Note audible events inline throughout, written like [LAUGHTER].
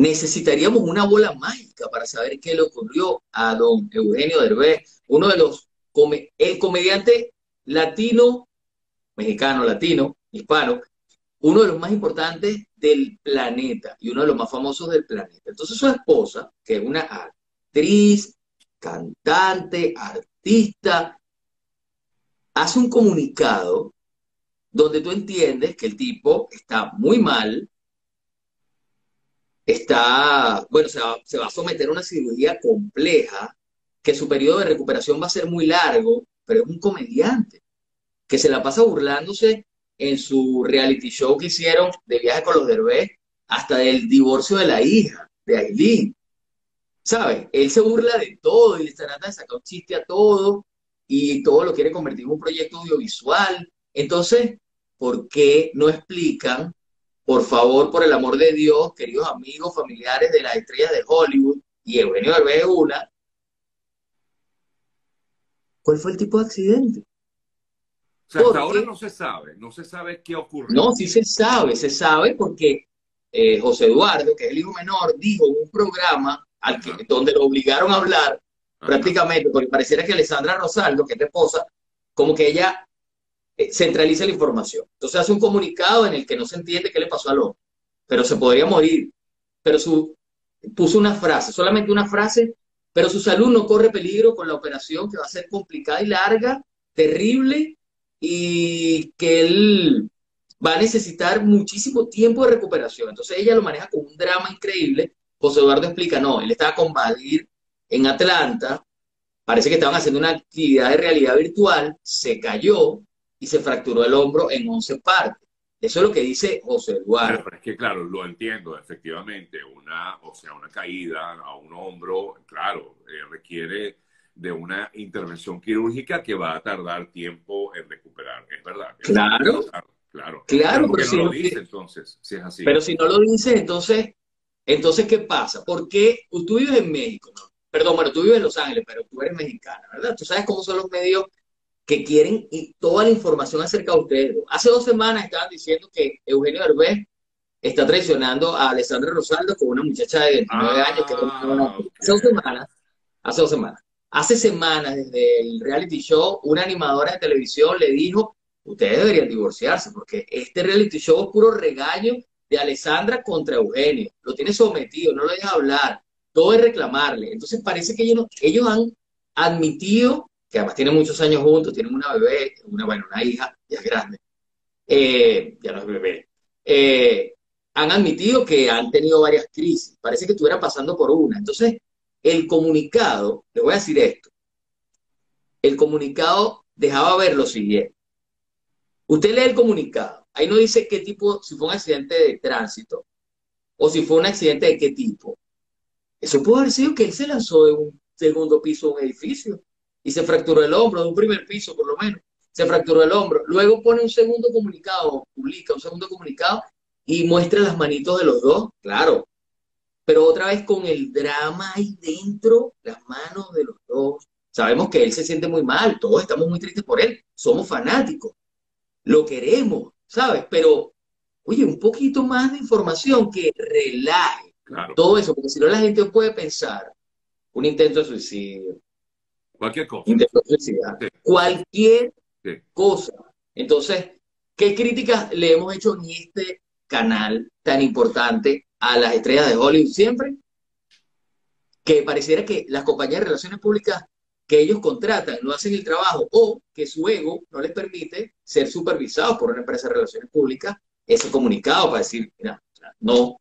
necesitaríamos una bola mágica para saber qué le ocurrió a don Eugenio Derbez, uno de los, el comediante latino, mexicano, latino, hispano, uno de los más importantes del planeta y uno de los más famosos del planeta. Entonces su esposa, que es una actriz, cantante, artista, hace un comunicado donde tú entiendes que el tipo está muy mal, está, bueno, se va, se va a someter a una cirugía compleja, que su periodo de recuperación va a ser muy largo, pero es un comediante que se la pasa burlándose en su reality show que hicieron de viaje con los derbés, hasta del divorcio de la hija, de Aileen. ¿Sabes? Él se burla de todo y le trata de sacar un chiste a todo y todo lo quiere convertir en un proyecto audiovisual. Entonces, ¿por qué no explican, por favor, por el amor de Dios, queridos amigos, familiares de las estrellas de Hollywood y Eugenio Derbez una, cuál fue el tipo de accidente? O sea, hasta ahora no se sabe, no se sabe qué ocurrió. No, sí se sabe, se sabe porque eh, José Eduardo, que es el hijo menor, dijo en un programa al que, donde lo obligaron a hablar, prácticamente, porque pareciera que Alessandra Rosaldo, que es la esposa, como que ella centraliza la información. Entonces hace un comunicado en el que no se entiende qué le pasó al hombre, pero se podría morir. Pero su, puso una frase, solamente una frase, pero su salud no corre peligro con la operación que va a ser complicada y larga, terrible, y que él va a necesitar muchísimo tiempo de recuperación. Entonces ella lo maneja con un drama increíble. José Eduardo explica, no, él estaba con Badir en Atlanta, parece que estaban haciendo una actividad de realidad virtual, se cayó y se fracturó el hombro en 11 partes. Eso es lo que dice José Eduardo. Pero, es que, claro, lo entiendo, efectivamente, una, o sea, una caída a un hombro, claro, eh, requiere de una intervención quirúrgica que va a tardar tiempo en recuperar, es verdad. claro. Claro, claro, pero, si no lo dice entonces, si es así. Pero si no lo dice, entonces, entonces, ¿qué pasa? Porque tú vives en México, ¿no? Perdón, bueno, tú vives en Los Ángeles, pero tú eres mexicana, ¿verdad? Tú sabes cómo son los medios que quieren y toda la información acerca de ustedes. Hace dos semanas estaban diciendo que Eugenio Herbés está traicionando a Alessandra Rosaldo con una muchacha de 29 años que ah, hace dos semanas, hace dos semanas. Hace semanas, desde el reality show, una animadora de televisión le dijo, ustedes deberían divorciarse, porque este reality show es puro regaño de Alessandra contra Eugenio. Lo tiene sometido, no lo deja hablar, todo es reclamarle. Entonces parece que ellos, ellos han admitido, que además tienen muchos años juntos, tienen una bebé, una, bueno, una hija, ya es grande, eh, ya no es bebé, eh, han admitido que han tenido varias crisis. Parece que estuvieran pasando por una. Entonces, el comunicado, le voy a decir esto, el comunicado dejaba ver lo siguiente. Usted lee el comunicado, ahí no dice qué tipo, si fue un accidente de tránsito o si fue un accidente de qué tipo. Eso puede haber sido que él se lanzó de un segundo piso de un edificio y se fracturó el hombro, de un primer piso por lo menos, se fracturó el hombro. Luego pone un segundo comunicado, publica un segundo comunicado y muestra las manitos de los dos. Claro, pero otra vez con el drama ahí dentro, las manos de los dos. Sabemos que él se siente muy mal, todos estamos muy tristes por él, somos fanáticos, lo queremos, ¿sabes? Pero, oye, un poquito más de información que relaje todo eso, porque si no la gente puede pensar un intento de suicidio. Cualquier cosa. Cualquier cosa. Entonces, ¿qué críticas le hemos hecho en este canal tan importante a las estrellas de Hollywood siempre, que pareciera que las compañías de relaciones públicas que ellos contratan no hacen el trabajo o que su ego no les permite ser supervisados por una empresa de relaciones públicas ese comunicado para decir, mira, no,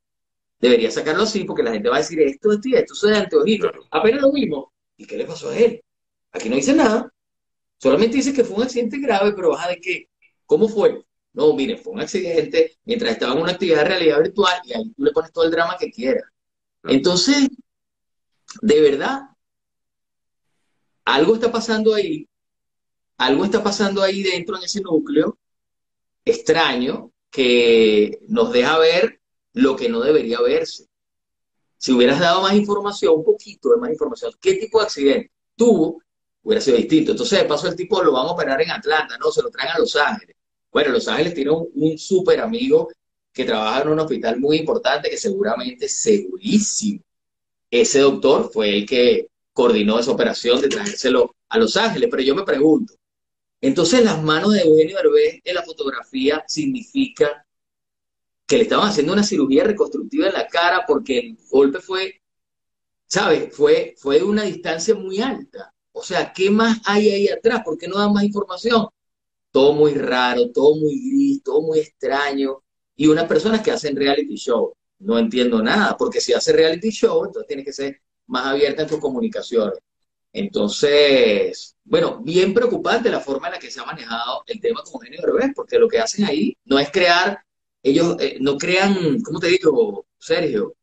debería sacarlo así porque la gente va a decir esto, esto y esto, eso de anteojito. Apenas lo vimos. ¿Y qué le pasó a él? Aquí no dice nada. Solamente dice que fue un accidente grave, pero baja de qué. ¿Cómo fue? No, mire, fue un accidente mientras estaba en una actividad de realidad virtual y ahí tú le pones todo el drama que quieras. Entonces, de verdad, algo está pasando ahí, algo está pasando ahí dentro en ese núcleo extraño que nos deja ver lo que no debería verse. Si hubieras dado más información, un poquito de más información, qué tipo de accidente tuvo, hubiera sido distinto. Entonces, de paso, el tipo lo van a operar en Atlanta, no, se lo traen a Los Ángeles. Bueno, Los Ángeles tiene un, súper amigo que trabaja en un hospital muy importante, que seguramente, segurísimo, ese doctor fue el que coordinó esa operación de traérselo a Los Ángeles. Pero yo me pregunto, entonces las manos de Eugenio Derbez en la fotografía significa que le estaban haciendo una cirugía reconstructiva en la cara porque el golpe fue, ¿sabes? Fue, fue de una distancia muy alta. O sea, ¿qué más hay ahí atrás? ¿Por qué no dan más información? Todo muy raro, todo muy gris, todo muy extraño. Y unas personas que hacen reality show. No entiendo nada, porque si hace reality show, entonces tiene que ser más abierta en tus comunicaciones. Entonces, bueno, bien preocupante la forma en la que se ha manejado el tema con Eugenio Derbez, porque lo que hacen ahí no es crear, ellos eh, no crean, ¿cómo te digo, Sergio?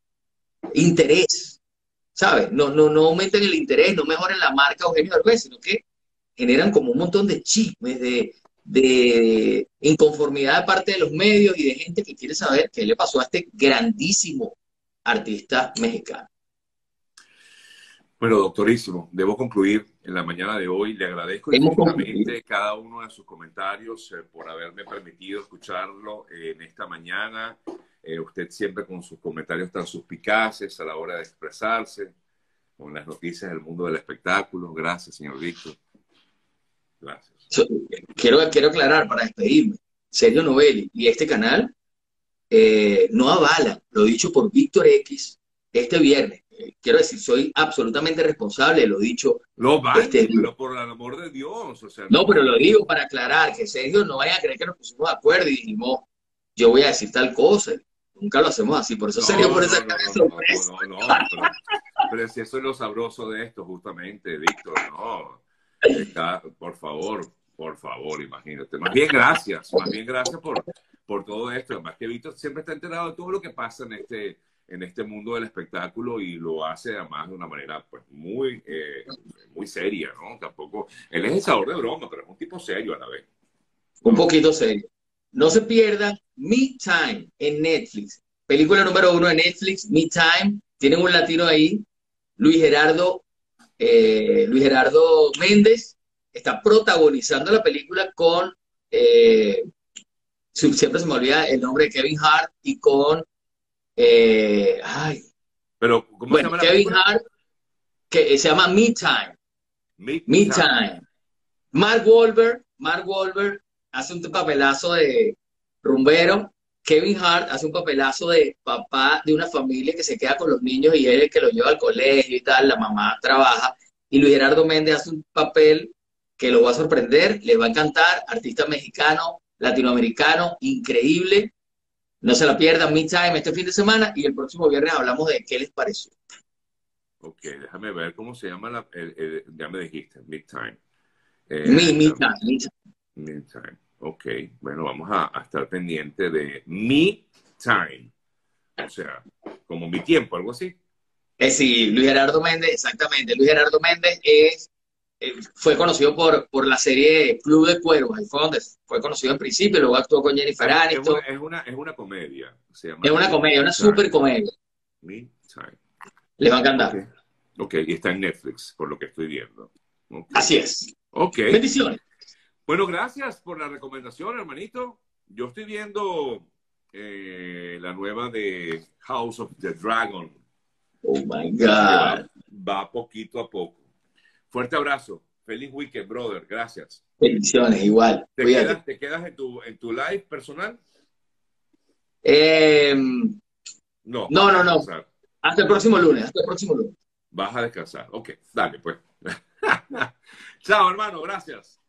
Interés, ¿sabes? No, no, no aumenten el interés, no mejoren la marca Eugenio Derbez, sino que generan como un montón de chismes, de, de inconformidad de parte de los medios y de gente que quiere saber qué le pasó a este grandísimo artista mexicano. Bueno, doctorísimo, debo concluir en la mañana de hoy. Le agradezco infinitamente cada uno de sus comentarios eh, por haberme permitido escucharlo en esta mañana. Eh, usted siempre con sus comentarios tan suspicaces a la hora de expresarse, con las noticias del mundo del espectáculo. Gracias, señor Víctor. Gracias. quiero, quiero aclarar para despedirme. Sergio Novelli y este canal eh, no avalan lo dicho por Víctor X este viernes quiero decir, soy absolutamente responsable, lo dicho. Lo vale, este, pero por el amor de Dios. O sea, no, pero lo digo para aclarar, que Sergio no vaya a creer que nos pusimos de acuerdo y dijimos, yo voy a decir tal cosa. Nunca lo hacemos así, por eso Sergio por esa no, no, no, pero, pero, si eso es lo sabroso de esto, justamente, Víctor, no. por favor, por favor, imagínate. Más bien gracias, más bien gracias por, por todo esto. Además que Víctor siempre está enterado de todo lo que pasa en este en este mundo del espectáculo y lo hace además de una manera pues muy, eh, muy seria, ¿no? Tampoco, él es el sabor de broma, pero es un tipo serio a la vez. Un poquito serio. No se pierdan Me Time en Netflix. Película número uno de Netflix, Me Time. Tienen un latino ahí, Luis Gerardo, eh, Luis Gerardo Méndez, está protagonizando la película con, eh, siempre se me olvida el nombre de Kevin Hart y con eh, ay. Pero, ¿cómo se llama Kevin Hart, que se llama Me Time. Me, Time. Mark Wahlberg, Mark Wahlberg hace un papelazo de rumbero. Kevin Hart hace un papelazo de papá de una familia que se queda con los niños y él es el que los lleva al colegio y tal, la mamá trabaja. Y Luis Gerardo Méndez hace un papel que lo va a sorprender, le va a encantar, artista mexicano, latinoamericano, increíble. No se la pierdan, Time este fin de semana y el próximo viernes hablamos de qué les pareció. Ok, déjame ver cómo se llama la, ya me dijiste, Midtime. Eh, me, Time. Time. Ok, bueno, vamos a, estar pendiente de Me Time. O sea, como mi tiempo, algo así. Eh, sí, Luis Gerardo Méndez, exactamente. Luis Gerardo Méndez es eh, fue conocido por, por la serie Club de Cuervos, ahí fue donde fue conocido en principio, luego actuó con Jennifer Aniston. Es una, es una, comedia. es una comedia, una super comedia. Les va a encantar. ok, y está en Netflix, por lo que estoy viendo. Así es. Ok. Bendiciones. Bueno, gracias por la recomendación, hermanito. Yo estoy viendo eh, la nueva de House of the Dragon. Oh my God. va poquito a poco. Fuerte abrazo. Feliz weekend, brother. Gracias. Bendiciones, igual. ¿Te quedas, ¿Te quedas, en, tu, en tu live personal? Em, no, no, no, no. Hasta el próximo lunes. Hasta el próximo lunes. Vas a descansar. Ok, dale, pues. [LAUGHS] Chao, hermano. Gracias.